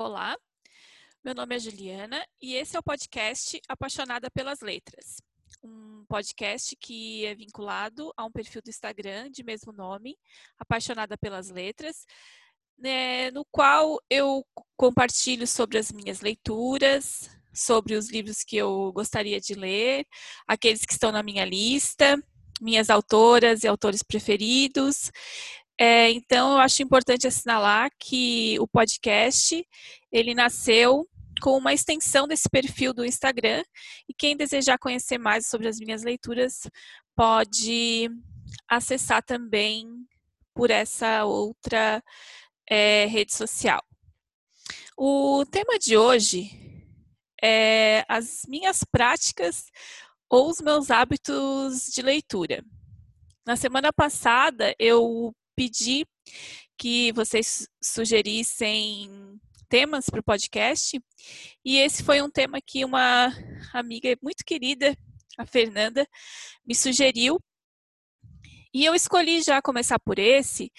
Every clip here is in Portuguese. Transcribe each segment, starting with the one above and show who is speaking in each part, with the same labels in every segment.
Speaker 1: Olá, meu nome é Juliana e esse é o podcast Apaixonada pelas Letras. Um podcast que é vinculado a um perfil do Instagram de mesmo nome, Apaixonada pelas Letras, né, no qual eu compartilho sobre as minhas leituras, sobre os livros que eu gostaria de ler, aqueles que estão na minha lista, minhas autoras e autores preferidos. É, então, eu acho importante assinalar que o podcast ele nasceu com uma extensão desse perfil do Instagram e quem desejar conhecer mais sobre as minhas leituras pode acessar também por essa outra é, rede social. O tema de hoje é as minhas práticas ou os meus hábitos de leitura. Na semana passada, eu pedi que vocês sugerissem temas para o podcast, e esse foi um tema que uma amiga muito querida, a Fernanda, me sugeriu. E eu escolhi já começar por esse,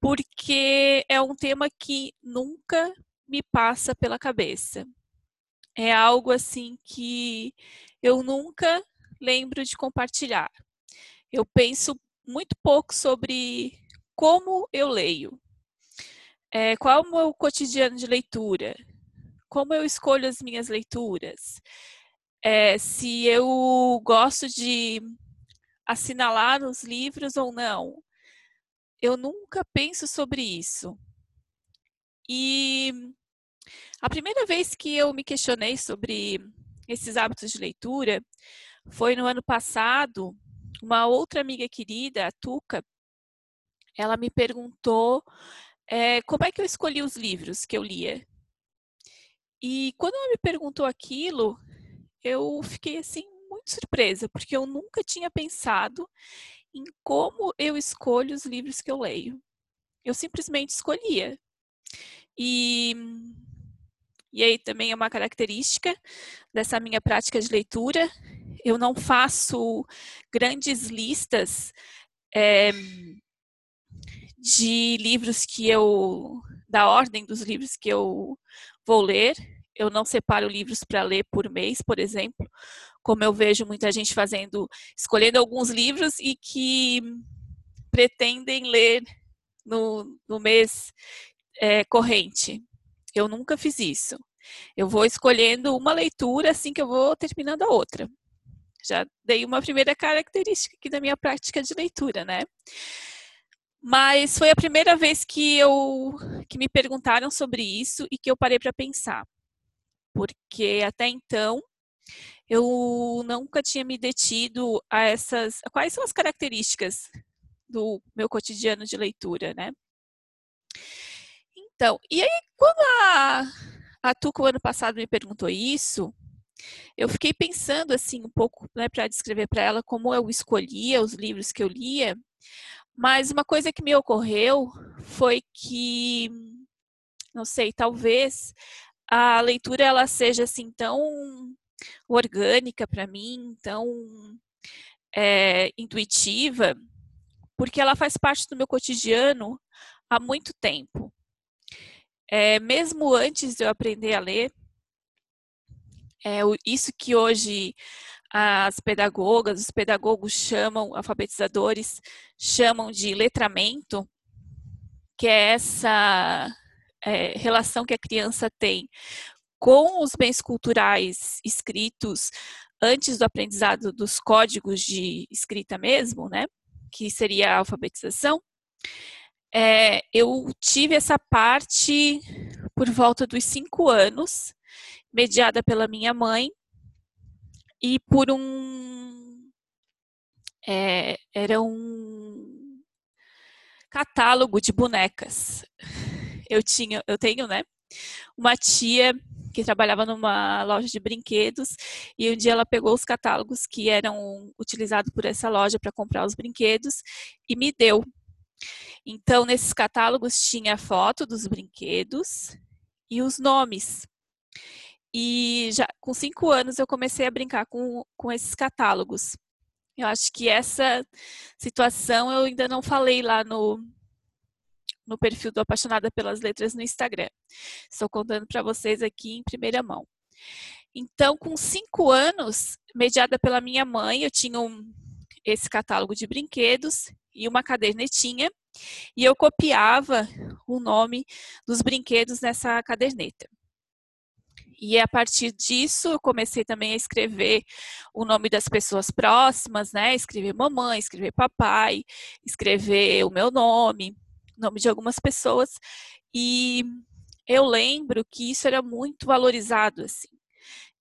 Speaker 1: porque é um tema que nunca me passa pela cabeça. É algo assim que eu nunca lembro de compartilhar. Eu penso muito pouco sobre como eu leio, é, qual é o meu cotidiano de leitura, como eu escolho as minhas leituras, é, se eu gosto de assinalar os livros ou não. Eu nunca penso sobre isso. E a primeira vez que eu me questionei sobre esses hábitos de leitura foi no ano passado. Uma outra amiga querida, a Tuca, ela me perguntou é, como é que eu escolhi os livros que eu lia. E quando ela me perguntou aquilo, eu fiquei assim muito surpresa, porque eu nunca tinha pensado em como eu escolho os livros que eu leio. Eu simplesmente escolhia. E e aí também é uma característica dessa minha prática de leitura. Eu não faço grandes listas é, de livros que eu. da ordem dos livros que eu vou ler. Eu não separo livros para ler por mês, por exemplo, como eu vejo muita gente fazendo, escolhendo alguns livros e que pretendem ler no, no mês é, corrente. Eu nunca fiz isso. Eu vou escolhendo uma leitura assim que eu vou terminando a outra. Já dei uma primeira característica aqui da minha prática de leitura, né? Mas foi a primeira vez que eu que me perguntaram sobre isso e que eu parei para pensar. Porque até então eu nunca tinha me detido a essas quais são as características do meu cotidiano de leitura, né? Então, e aí quando a, a Tuca o ano passado me perguntou isso, eu fiquei pensando assim um pouco, né, para descrever para ela como eu escolhia os livros que eu lia, mas uma coisa que me ocorreu foi que, não sei, talvez a leitura ela seja assim tão orgânica para mim, tão é, intuitiva, porque ela faz parte do meu cotidiano há muito tempo. É, mesmo antes de eu aprender a ler, é, isso que hoje as pedagogas, os pedagogos chamam, alfabetizadores, chamam de letramento, que é essa é, relação que a criança tem com os bens culturais escritos antes do aprendizado dos códigos de escrita mesmo, né? Que seria a alfabetização é, eu tive essa parte por volta dos cinco anos, mediada pela minha mãe, e por um. É, era um catálogo de bonecas. Eu tinha, eu tenho, né? Uma tia que trabalhava numa loja de brinquedos e um dia ela pegou os catálogos que eram utilizados por essa loja para comprar os brinquedos e me deu então, nesses catálogos tinha a foto dos brinquedos e os nomes. E já com cinco anos eu comecei a brincar com, com esses catálogos. Eu acho que essa situação eu ainda não falei lá no, no perfil do Apaixonada pelas Letras no Instagram. Estou contando para vocês aqui em primeira mão. Então, com cinco anos, mediada pela minha mãe, eu tinha um, esse catálogo de brinquedos e uma cadernetinha, e eu copiava o nome dos brinquedos nessa caderneta. E a partir disso, eu comecei também a escrever o nome das pessoas próximas, né? Escrever mamãe, escrever papai, escrever o meu nome, nome de algumas pessoas. E eu lembro que isso era muito valorizado, assim.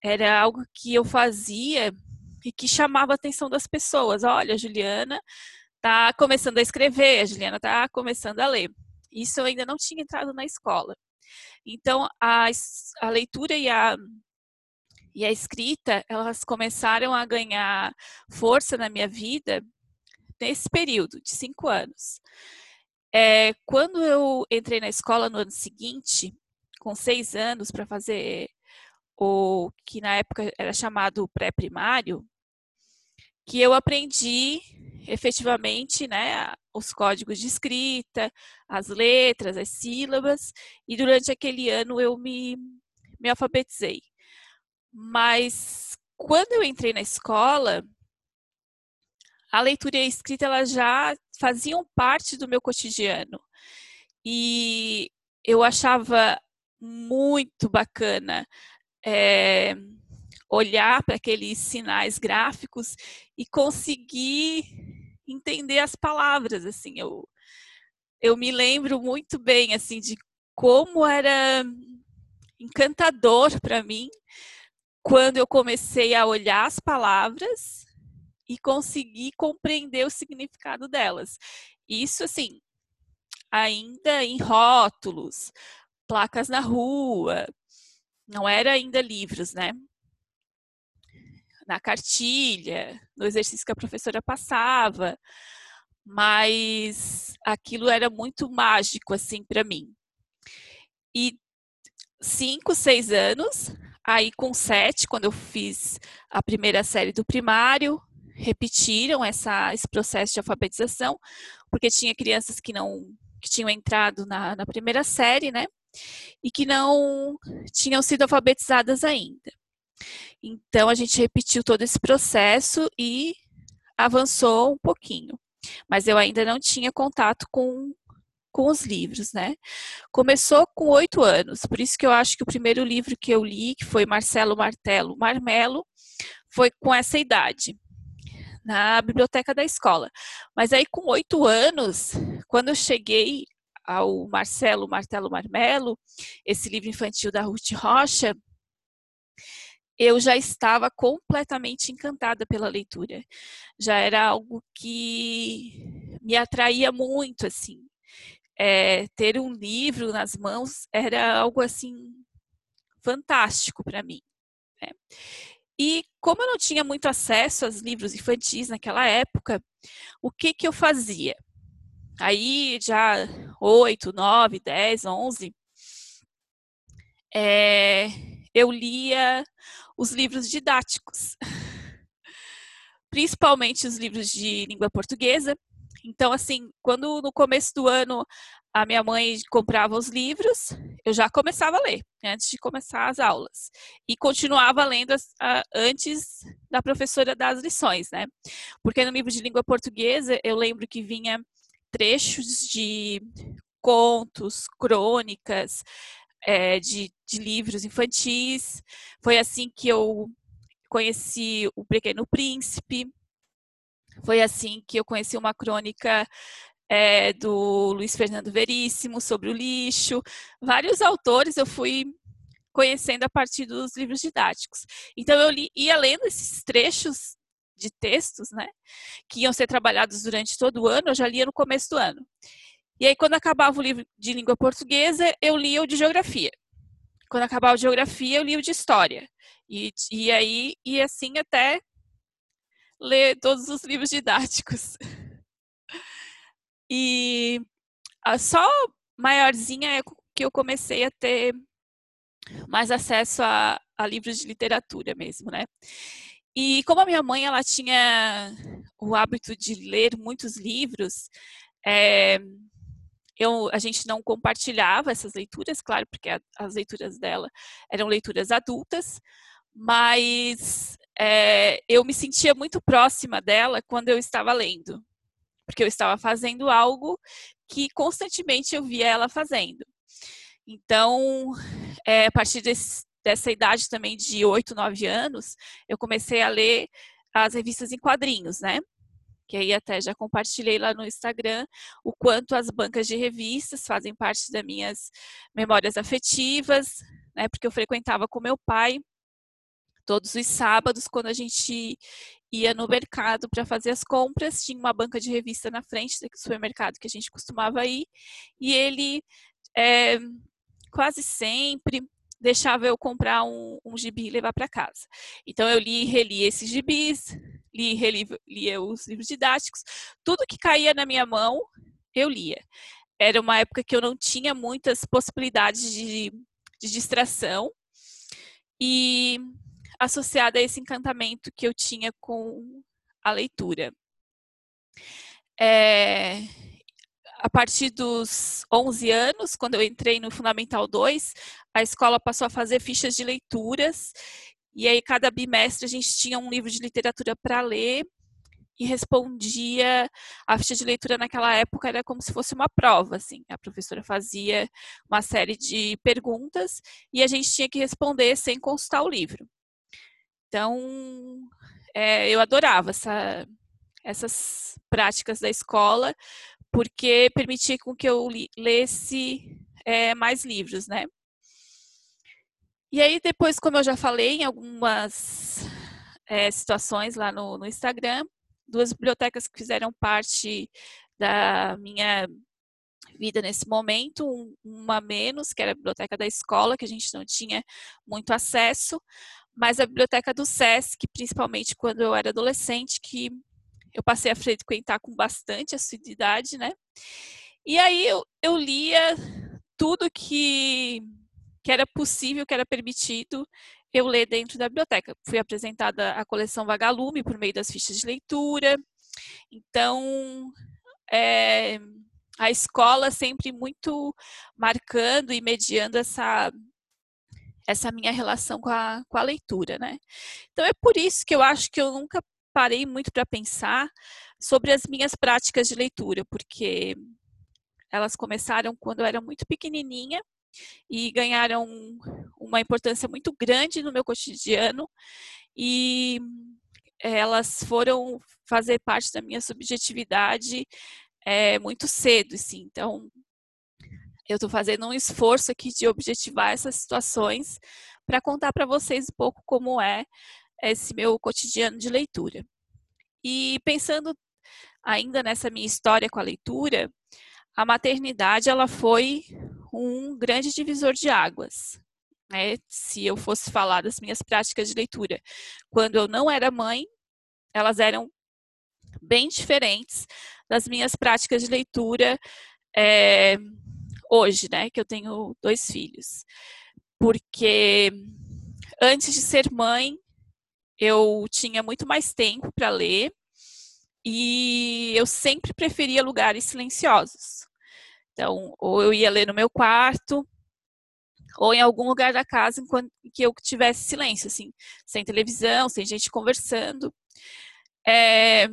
Speaker 1: Era algo que eu fazia e que chamava a atenção das pessoas. Olha, a Juliana está começando a escrever, a Juliana está começando a ler. Isso eu ainda não tinha entrado na escola. Então, a, a leitura e a, e a escrita, elas começaram a ganhar força na minha vida nesse período de cinco anos. É, quando eu entrei na escola no ano seguinte, com seis anos, para fazer o que na época era chamado pré-primário, que eu aprendi efetivamente né, os códigos de escrita, as letras, as sílabas, e durante aquele ano eu me, me alfabetizei. Mas quando eu entrei na escola, a leitura e a escrita elas já faziam parte do meu cotidiano. E eu achava muito bacana é, olhar para aqueles sinais gráficos e conseguir entender as palavras, assim, eu eu me lembro muito bem assim de como era encantador para mim quando eu comecei a olhar as palavras e conseguir compreender o significado delas. Isso assim, ainda em rótulos, placas na rua, não era ainda livros, né? Na cartilha, no exercício que a professora passava, mas aquilo era muito mágico assim para mim. E cinco, seis anos, aí com sete, quando eu fiz a primeira série do primário, repetiram essa, esse processo de alfabetização, porque tinha crianças que não que tinham entrado na, na primeira série, né? E que não tinham sido alfabetizadas ainda. Então a gente repetiu todo esse processo e avançou um pouquinho. Mas eu ainda não tinha contato com, com os livros, né? Começou com oito anos, por isso que eu acho que o primeiro livro que eu li, que foi Marcelo Martelo Marmelo, foi com essa idade, na biblioteca da escola. Mas aí com oito anos, quando eu cheguei ao Marcelo Martelo Marmelo, esse livro infantil da Ruth Rocha, eu já estava completamente encantada pela leitura. Já era algo que me atraía muito, assim. É, ter um livro nas mãos era algo assim fantástico para mim. Né? E como eu não tinha muito acesso aos livros infantis naquela época, o que que eu fazia? Aí já 8, 9, 10, 11, é, eu lia os livros didáticos, principalmente os livros de língua portuguesa. Então, assim, quando no começo do ano a minha mãe comprava os livros, eu já começava a ler antes de começar as aulas e continuava lendo as, a, antes da professora dar as lições, né? Porque no livro de língua portuguesa eu lembro que vinha trechos de contos, crônicas, é, de, de livros infantis. Foi assim que eu conheci o Pequeno Príncipe. Foi assim que eu conheci uma crônica é, do Luiz Fernando Veríssimo sobre o lixo. Vários autores eu fui conhecendo a partir dos livros didáticos. Então eu li, ia lendo esses trechos de textos, né, que iam ser trabalhados durante todo o ano, eu já lia no começo do ano. E aí, quando acabava o livro de língua portuguesa, eu lia o de geografia. Quando acabava o de geografia, eu lia o de história. E, e aí, e assim até ler todos os livros didáticos. E a só maiorzinha é que eu comecei a ter mais acesso a, a livros de literatura mesmo, né? E como a minha mãe ela tinha o hábito de ler muitos livros, é, eu, a gente não compartilhava essas leituras, claro, porque a, as leituras dela eram leituras adultas, mas é, eu me sentia muito próxima dela quando eu estava lendo, porque eu estava fazendo algo que constantemente eu via ela fazendo. Então, é, a partir desse, dessa idade também de 8, 9 anos, eu comecei a ler as revistas em quadrinhos, né? Que aí até já compartilhei lá no Instagram o quanto as bancas de revistas fazem parte das minhas memórias afetivas, né? Porque eu frequentava com meu pai todos os sábados, quando a gente ia no mercado para fazer as compras, tinha uma banca de revista na frente do supermercado que a gente costumava ir, e ele é, quase sempre deixava eu comprar um, um gibi e levar para casa. Então eu li e reli esses gibis, li e reli, lia os livros didáticos, tudo que caía na minha mão, eu lia. Era uma época que eu não tinha muitas possibilidades de, de distração e associada a esse encantamento que eu tinha com a leitura. É, a partir dos 11 anos, quando eu entrei no Fundamental 2, a escola passou a fazer fichas de leituras, e aí cada bimestre a gente tinha um livro de literatura para ler e respondia. A ficha de leitura naquela época era como se fosse uma prova, assim. A professora fazia uma série de perguntas e a gente tinha que responder sem consultar o livro. Então, é, eu adorava essa, essas práticas da escola, porque permitia com que eu lesse é, mais livros, né? E aí depois, como eu já falei em algumas é, situações lá no, no Instagram, duas bibliotecas que fizeram parte da minha vida nesse momento, uma menos, que era a biblioteca da escola, que a gente não tinha muito acesso, mas a biblioteca do SESC, principalmente quando eu era adolescente, que eu passei a frequentar com bastante assiduidade, né? E aí eu, eu lia tudo que, que era possível, que era permitido eu ler dentro da biblioteca. Fui apresentada a coleção Vagalume por meio das fichas de leitura. Então, é, a escola sempre muito marcando e mediando essa essa minha relação com a, com a leitura, né? Então é por isso que eu acho que eu nunca parei muito para pensar sobre as minhas práticas de leitura, porque elas começaram quando eu era muito pequenininha e ganharam uma importância muito grande no meu cotidiano e elas foram fazer parte da minha subjetividade é, muito cedo, assim. Então, eu estou fazendo um esforço aqui de objetivar essas situações para contar para vocês um pouco como é esse meu cotidiano de leitura. E pensando ainda nessa minha história com a leitura, a maternidade ela foi um grande divisor de águas. Né? Se eu fosse falar das minhas práticas de leitura, quando eu não era mãe, elas eram bem diferentes das minhas práticas de leitura é, hoje, né? Que eu tenho dois filhos. Porque antes de ser mãe, eu tinha muito mais tempo para ler e eu sempre preferia lugares silenciosos. Então, ou eu ia ler no meu quarto, ou em algum lugar da casa enquanto que eu tivesse silêncio, assim, sem televisão, sem gente conversando. É,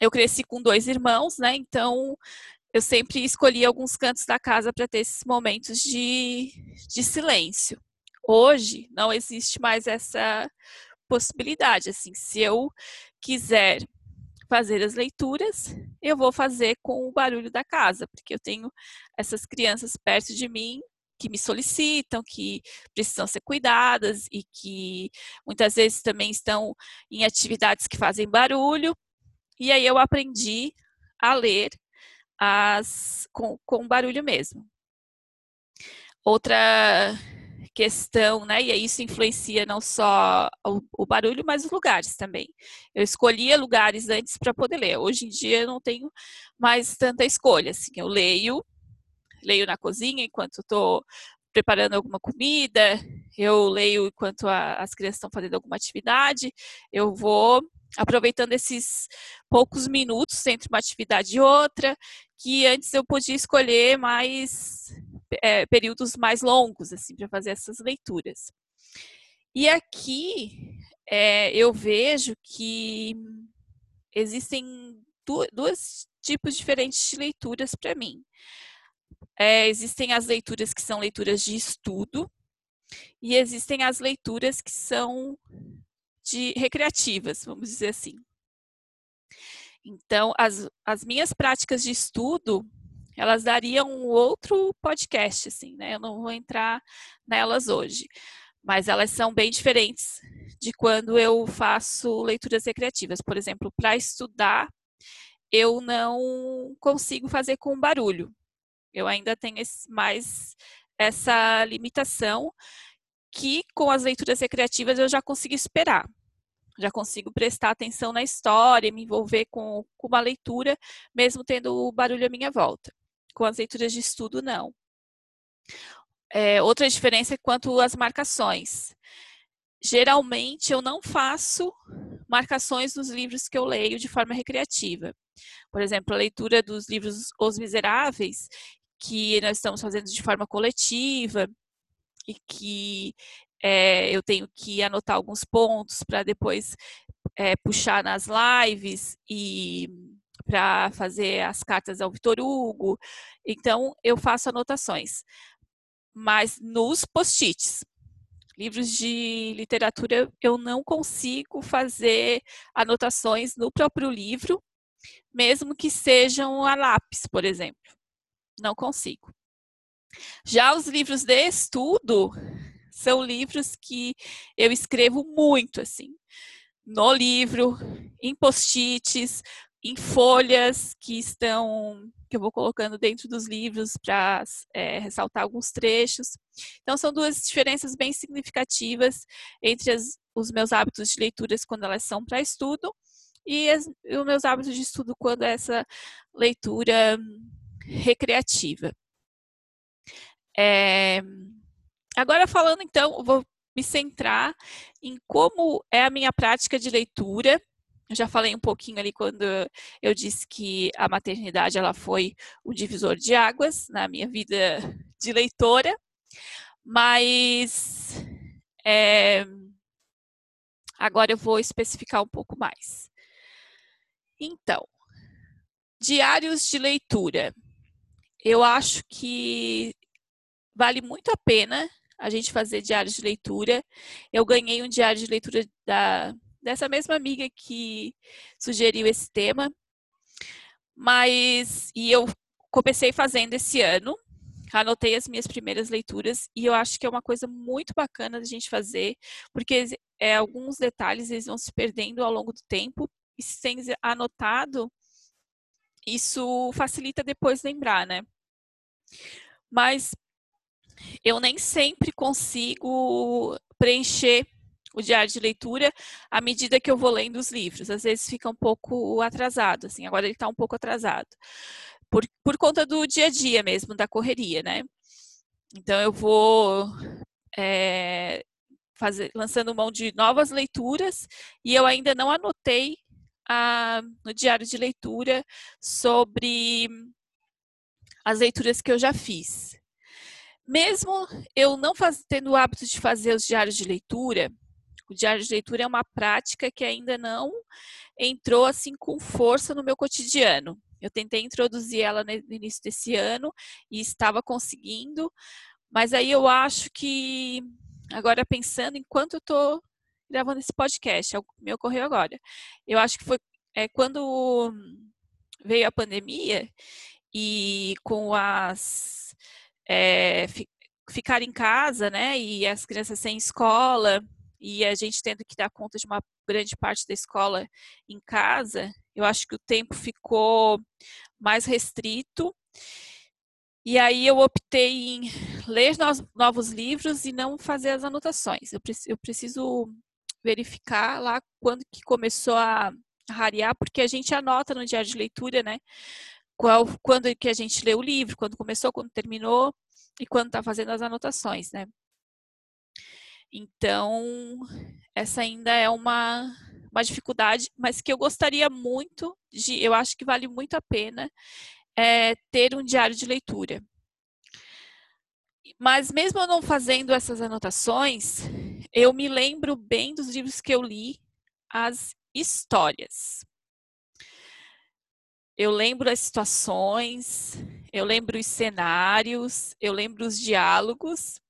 Speaker 1: eu cresci com dois irmãos, né? Então eu sempre escolhi alguns cantos da casa para ter esses momentos de, de silêncio. Hoje não existe mais essa possibilidade. Assim, se eu quiser fazer as leituras, eu vou fazer com o barulho da casa, porque eu tenho essas crianças perto de mim que me solicitam, que precisam ser cuidadas e que muitas vezes também estão em atividades que fazem barulho. E aí eu aprendi a ler as com, com barulho mesmo. Outra questão, né? E isso influencia não só o, o, barulho, mas os lugares também. Eu escolhia lugares antes para poder ler. Hoje em dia eu não tenho mais tanta escolha. Assim, eu leio, leio na cozinha enquanto estou preparando alguma comida, eu leio enquanto a, as crianças estão fazendo alguma atividade, eu vou aproveitando esses poucos minutos entre uma atividade e outra, que antes eu podia escolher mais é, períodos mais longos assim para fazer essas leituras. E aqui é, eu vejo que existem dois tipos diferentes de leituras para mim. É, existem as leituras que são leituras de estudo e existem as leituras que são de recreativas, vamos dizer assim. Então, as, as minhas práticas de estudo, elas dariam um outro podcast, assim, né? Eu não vou entrar nelas hoje, mas elas são bem diferentes de quando eu faço leituras recreativas. Por exemplo, para estudar, eu não consigo fazer com barulho. Eu ainda tenho esse, mais essa limitação que com as leituras recreativas eu já consigo esperar. Já consigo prestar atenção na história, me envolver com, com uma leitura, mesmo tendo o barulho à minha volta. Com as leituras de estudo, não. É, outra diferença é quanto às marcações. Geralmente eu não faço marcações nos livros que eu leio de forma recreativa. Por exemplo, a leitura dos livros Os Miseráveis, que nós estamos fazendo de forma coletiva e que é, eu tenho que anotar alguns pontos para depois é, puxar nas lives e para fazer as cartas ao Vitor Hugo. Então, eu faço anotações. Mas nos post-its, livros de literatura, eu não consigo fazer anotações no próprio livro, mesmo que sejam a lápis, por exemplo. Não consigo. Já os livros de estudo são livros que eu escrevo muito, assim, no livro, em post-its, em folhas que estão que eu vou colocando dentro dos livros para é, ressaltar alguns trechos. Então são duas diferenças bem significativas entre as, os meus hábitos de leituras quando elas são para estudo e, as, os meus hábitos de estudo quando é essa leitura recreativa. É, agora falando então, vou me centrar em como é a minha prática de leitura. Eu já falei um pouquinho ali quando eu disse que a maternidade ela foi o divisor de águas na minha vida de leitora, mas é, agora eu vou especificar um pouco mais. Então, diários de leitura eu acho que vale muito a pena a gente fazer diários de leitura. Eu ganhei um diário de leitura da, dessa mesma amiga que sugeriu esse tema, mas e eu comecei fazendo esse ano. Anotei as minhas primeiras leituras e eu acho que é uma coisa muito bacana da gente fazer, porque é, alguns detalhes eles vão se perdendo ao longo do tempo e sem anotado, isso facilita depois lembrar, né? Mas eu nem sempre consigo preencher o diário de leitura à medida que eu vou lendo os livros. Às vezes fica um pouco atrasado, assim, agora ele está um pouco atrasado. Por, por conta do dia a dia mesmo, da correria, né? Então eu vou é, fazer, lançando mão de novas leituras e eu ainda não anotei a, no diário de leitura sobre as leituras que eu já fiz. Mesmo eu não faz, tendo o hábito de fazer os diários de leitura, o diário de leitura é uma prática que ainda não entrou assim com força no meu cotidiano. Eu tentei introduzir ela no início desse ano e estava conseguindo, mas aí eu acho que agora pensando enquanto eu estou gravando esse podcast, é me ocorreu agora. Eu acho que foi é, quando veio a pandemia e com as é, ficar em casa, né, e as crianças sem escola e a gente tendo que dar conta de uma grande parte da escola em casa, eu acho que o tempo ficou mais restrito. E aí eu optei em ler novos livros e não fazer as anotações. Eu, preciso verificar lá quando que começou a rarear, porque a gente anota no diário de leitura, né? qual, quando que a gente lê o livro, quando começou, quando terminou e quando está fazendo as anotações, né? Então, essa ainda é uma, uma dificuldade, mas que eu gostaria muito de, eu acho que vale muito a pena é, ter um diário de leitura. Mas mesmo eu não fazendo essas anotações, eu me lembro bem dos livros que eu li, as histórias. Eu lembro as situações, eu lembro os cenários, eu lembro os diálogos,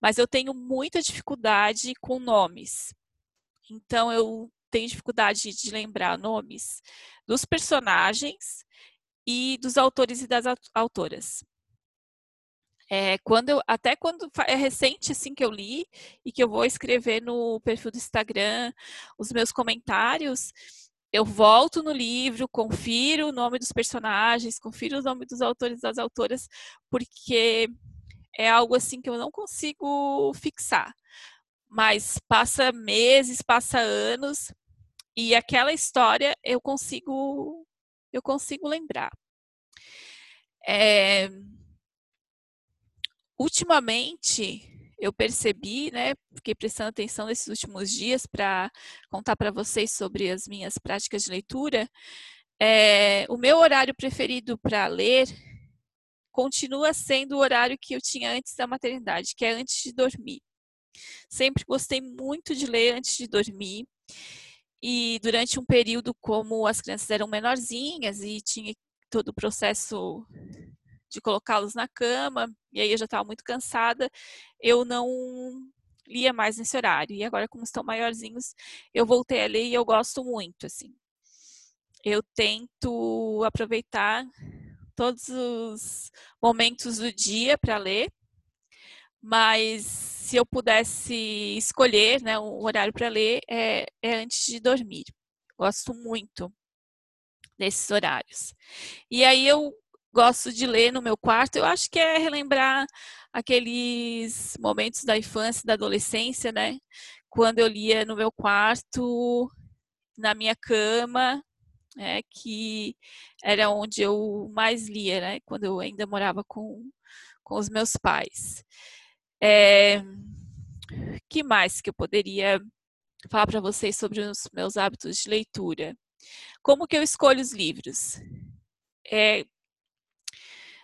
Speaker 1: mas eu tenho muita dificuldade com nomes. Então eu tenho dificuldade de lembrar nomes dos personagens e dos autores e das autoras. É, quando eu, até quando é recente assim que eu li e que eu vou escrever no perfil do Instagram os meus comentários, eu volto no livro, confiro o nome dos personagens, confiro o nome dos autores e das autoras, porque é algo assim que eu não consigo fixar. Mas passa meses, passa anos e aquela história eu consigo eu consigo lembrar. É, ultimamente eu percebi, né, fiquei prestando atenção nesses últimos dias para contar para vocês sobre as minhas práticas de leitura. É, o meu horário preferido para ler continua sendo o horário que eu tinha antes da maternidade, que é antes de dormir. Sempre gostei muito de ler antes de dormir. E durante um período, como as crianças eram menorzinhas e tinha todo o processo de colocá-los na cama, e aí eu já estava muito cansada, eu não lia mais nesse horário. E agora, como estão maiorzinhos, eu voltei a ler e eu gosto muito, assim. Eu tento aproveitar todos os momentos do dia para ler, mas se eu pudesse escolher né, um horário para ler, é, é antes de dormir. Gosto muito desses horários. E aí eu gosto de ler no meu quarto, eu acho que é relembrar aqueles momentos da infância, da adolescência, né? Quando eu lia no meu quarto, na minha cama, né? que era onde eu mais lia, né? Quando eu ainda morava com, com os meus pais. É, que mais que eu poderia falar para vocês sobre os meus hábitos de leitura? Como que eu escolho os livros? É,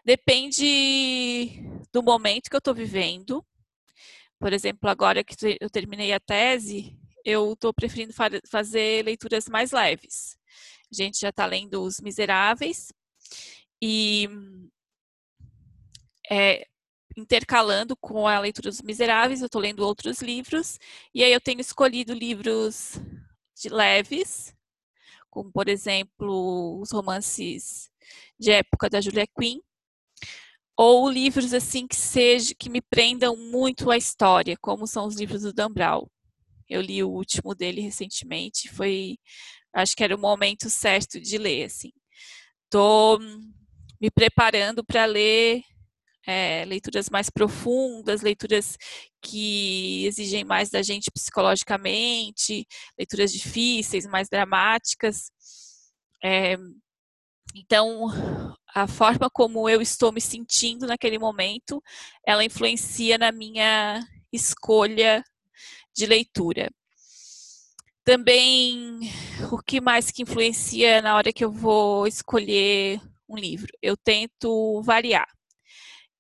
Speaker 1: Depende do momento que eu estou vivendo. Por exemplo, agora que eu terminei a tese, eu estou preferindo fazer leituras mais leves. A gente já está lendo Os Miseráveis e é, intercalando com a leitura dos Miseráveis, eu estou lendo outros livros e aí eu tenho escolhido livros de leves, como por exemplo os romances de época da Julia Quinn, ou livros assim que seja que me prendam muito a história, como são os livros do Dan Brown. Eu li o último dele recentemente, foi acho que era o momento certo de ler assim. Tô me preparando para ler é, leituras mais profundas, leituras que exigem mais da gente psicologicamente, leituras difíceis, mais dramáticas. É, então, a forma como eu estou me sentindo naquele momento, ela influencia na minha escolha de leitura. Também, o que mais que influencia na hora que eu vou escolher um livro? Eu tento variar.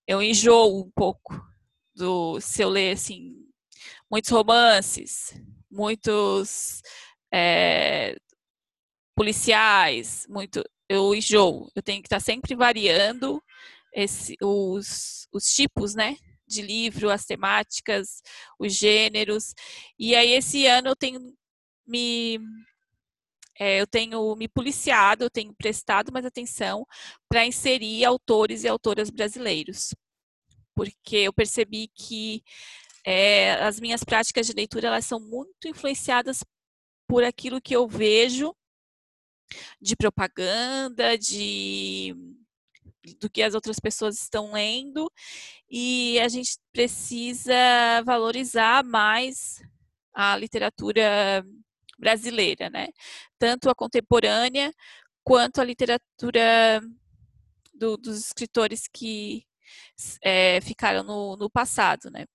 Speaker 1: Eu enjoo um pouco do se eu ler assim muitos romances, muitos é, policiais, muito eu enjoo. Eu tenho que estar sempre variando esse, os, os tipos, né? De livro, as temáticas, os gêneros. E aí, esse ano eu tenho me. É, eu tenho me policiado, eu tenho prestado mais atenção para inserir autores e autoras brasileiros. Porque eu percebi que é, as minhas práticas de leitura elas são muito influenciadas por aquilo que eu vejo de propaganda, de do que as outras pessoas estão lendo e a gente precisa valorizar mais a literatura brasileira, né? Tanto a contemporânea quanto a literatura do, dos escritores que é, ficaram no, no passado, né?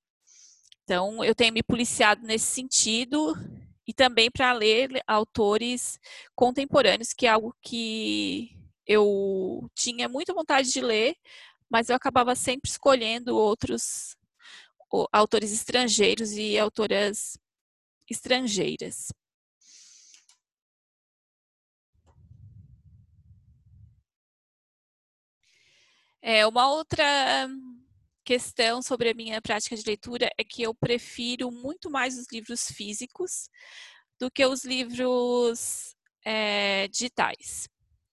Speaker 1: Então, eu tenho me policiado nesse sentido e também para ler autores contemporâneos, que é algo que eu tinha muita vontade de ler, mas eu acabava sempre escolhendo outros autores estrangeiros e autoras estrangeiras. É, uma outra questão sobre a minha prática de leitura é que eu prefiro muito mais os livros físicos do que os livros é, digitais.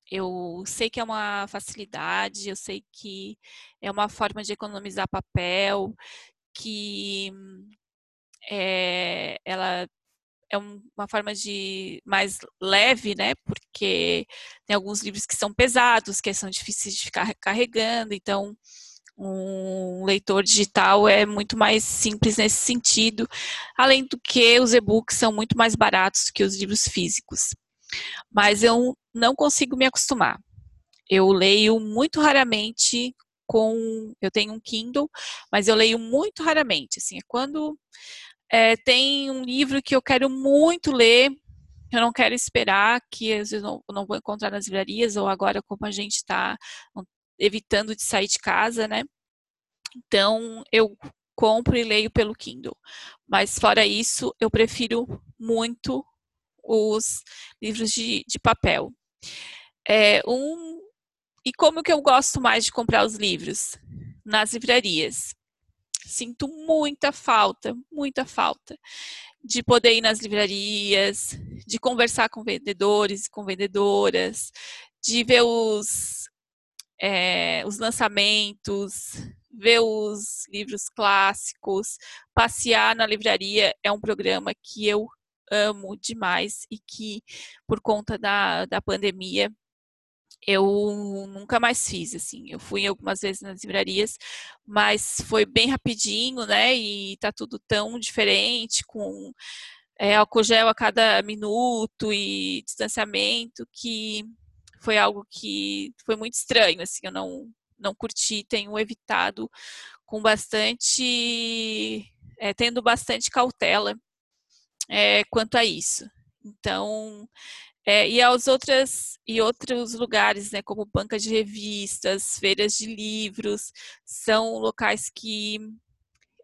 Speaker 1: Eu sei que é uma facilidade, eu sei que é uma forma de economizar papel, que é, ela é uma forma de mais leve, né? Porque tem alguns livros que são pesados, que são difíceis de ficar carregando, então um leitor digital é muito mais simples nesse sentido, além do que os e-books são muito mais baratos que os livros físicos. Mas eu não consigo me acostumar. Eu leio muito raramente com. Eu tenho um Kindle, mas eu leio muito raramente. Assim, é quando é, tem um livro que eu quero muito ler, eu não quero esperar, que às vezes não, não vou encontrar nas livrarias, ou agora, como a gente está evitando de sair de casa, né? Então, eu compro e leio pelo Kindle. Mas, fora isso, eu prefiro muito os livros de, de papel. É, um, e como que eu gosto mais de comprar os livros? Nas livrarias. Sinto muita falta, muita falta de poder ir nas livrarias, de conversar com vendedores e com vendedoras, de ver os, é, os lançamentos, ver os livros clássicos, passear na livraria é um programa que eu amo demais e que, por conta da, da pandemia, eu nunca mais fiz, assim. Eu fui algumas vezes nas livrarias, mas foi bem rapidinho, né? E tá tudo tão diferente, com é, álcool gel a cada minuto e distanciamento, que foi algo que foi muito estranho, assim. Eu não, não curti, tenho evitado com bastante. É, tendo bastante cautela é, quanto a isso. Então, é, e aos outras e outros lugares, né, como banca de revistas, feiras de livros, são locais que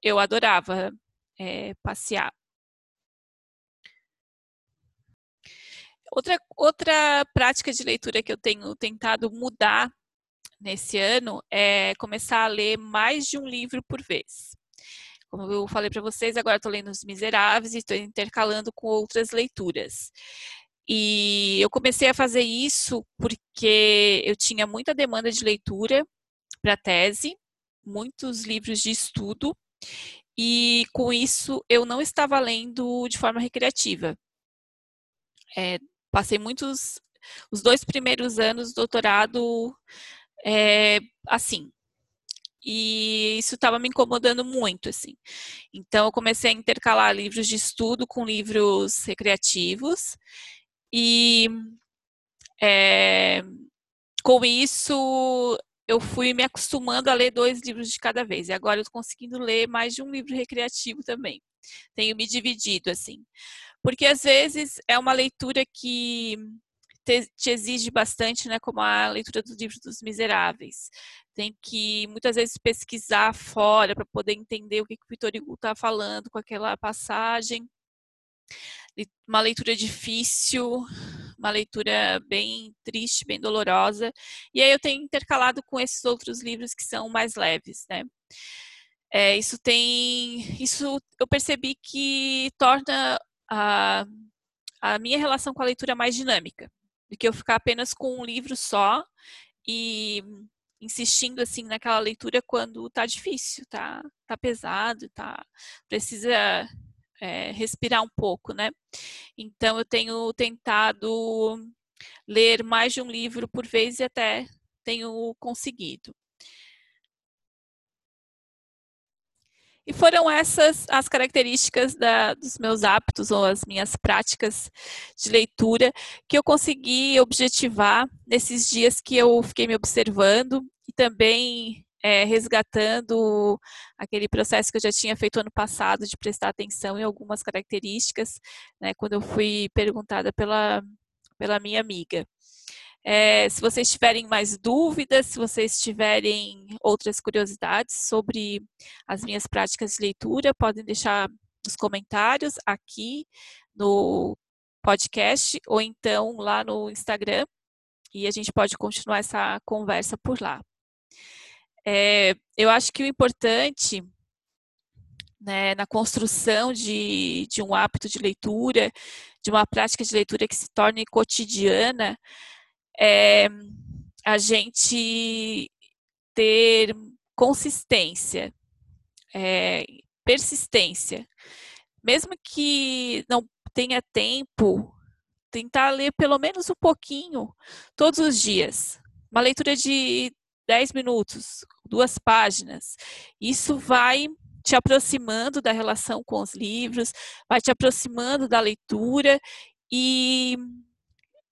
Speaker 1: eu adorava é, passear. Outra, outra prática de leitura que eu tenho tentado mudar nesse ano é começar a ler mais de um livro por vez. Como eu falei para vocês, agora estou lendo Os Miseráveis e estou intercalando com outras leituras. E eu comecei a fazer isso porque eu tinha muita demanda de leitura para tese, muitos livros de estudo, e com isso eu não estava lendo de forma recreativa. É, passei muitos, os dois primeiros anos do doutorado é, assim. E isso estava me incomodando muito, assim. Então, eu comecei a intercalar livros de estudo com livros recreativos. E é, com isso, eu fui me acostumando a ler dois livros de cada vez. E agora eu estou conseguindo ler mais de um livro recreativo também. Tenho me dividido, assim. Porque às vezes é uma leitura que te, exige bastante, né, como a leitura dos livros dos miseráveis. Tem que muitas vezes pesquisar fora para poder entender o que, que o Vitor Hugo está falando com aquela passagem. Uma leitura difícil, uma leitura bem triste, bem dolorosa. E aí eu tenho intercalado com esses outros livros que são mais leves, né? É, isso tem, isso eu percebi que torna a, a minha relação com a leitura mais dinâmica do que eu ficar apenas com um livro só e insistindo assim naquela leitura quando tá difícil, tá, tá pesado, tá precisa é, respirar um pouco, né? Então eu tenho tentado ler mais de um livro por vez e até tenho conseguido. E foram essas as características da, dos meus hábitos ou as minhas práticas de leitura que eu consegui objetivar nesses dias que eu fiquei me observando e também é, resgatando aquele processo que eu já tinha feito ano passado de prestar atenção em algumas características, né, quando eu fui perguntada pela, pela minha amiga. É, se vocês tiverem mais dúvidas, se vocês tiverem outras curiosidades sobre as minhas práticas de leitura, podem deixar nos comentários aqui no podcast ou então lá no Instagram e a gente pode continuar essa conversa por lá. É, eu acho que o importante né, na construção de, de um hábito de leitura, de uma prática de leitura que se torne cotidiana, é a gente ter consistência, é, persistência. Mesmo que não tenha tempo, tentar ler pelo menos um pouquinho todos os dias. Uma leitura de 10 minutos, duas páginas. Isso vai te aproximando da relação com os livros, vai te aproximando da leitura e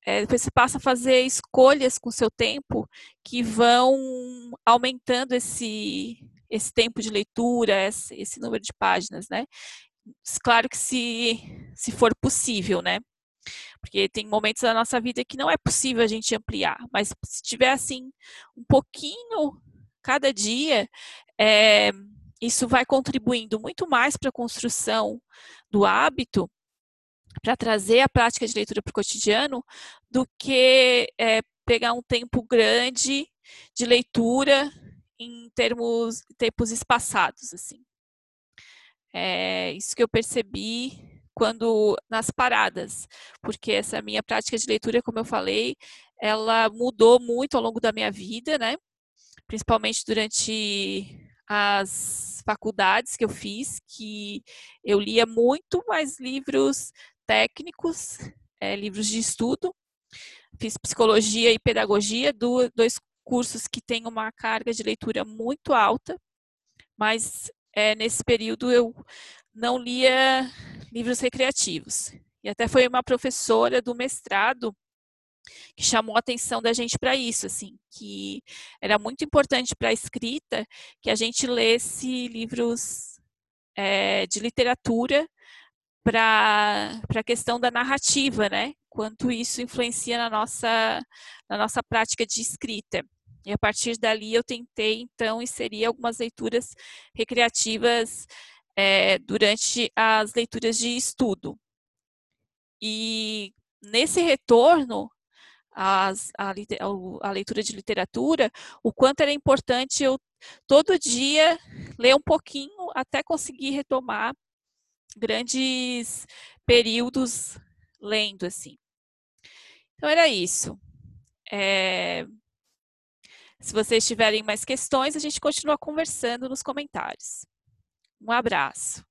Speaker 1: é, você passa a fazer escolhas com o seu tempo que vão aumentando esse, esse tempo de leitura, esse, esse número de páginas, né? Claro que se, se for possível, né? Porque tem momentos da nossa vida que não é possível a gente ampliar, mas se tiver assim um pouquinho cada dia, é, isso vai contribuindo muito mais para a construção do hábito, para trazer a prática de leitura para o cotidiano, do que é, pegar um tempo grande de leitura em termos tempos espaçados, assim. É isso que eu percebi quando nas paradas, porque essa minha prática de leitura, como eu falei, ela mudou muito ao longo da minha vida, né? Principalmente durante as faculdades que eu fiz, que eu lia muito mais livros técnicos, é, livros de estudo. Fiz psicologia e pedagogia, dois cursos que têm uma carga de leitura muito alta, mas é, nesse período eu não lia livros recreativos. E até foi uma professora do mestrado que chamou a atenção da gente para isso, assim, que era muito importante para a escrita que a gente lesse livros é, de literatura para a questão da narrativa, né? Quanto isso influencia na nossa, na nossa prática de escrita. E a partir dali eu tentei, então, inserir algumas leituras recreativas é, durante as leituras de estudo. E nesse retorno à, à leitura de literatura, o quanto era importante eu todo dia ler um pouquinho até conseguir retomar grandes períodos lendo assim. Então era isso. É... Se vocês tiverem mais questões, a gente continua conversando nos comentários. Um abraço.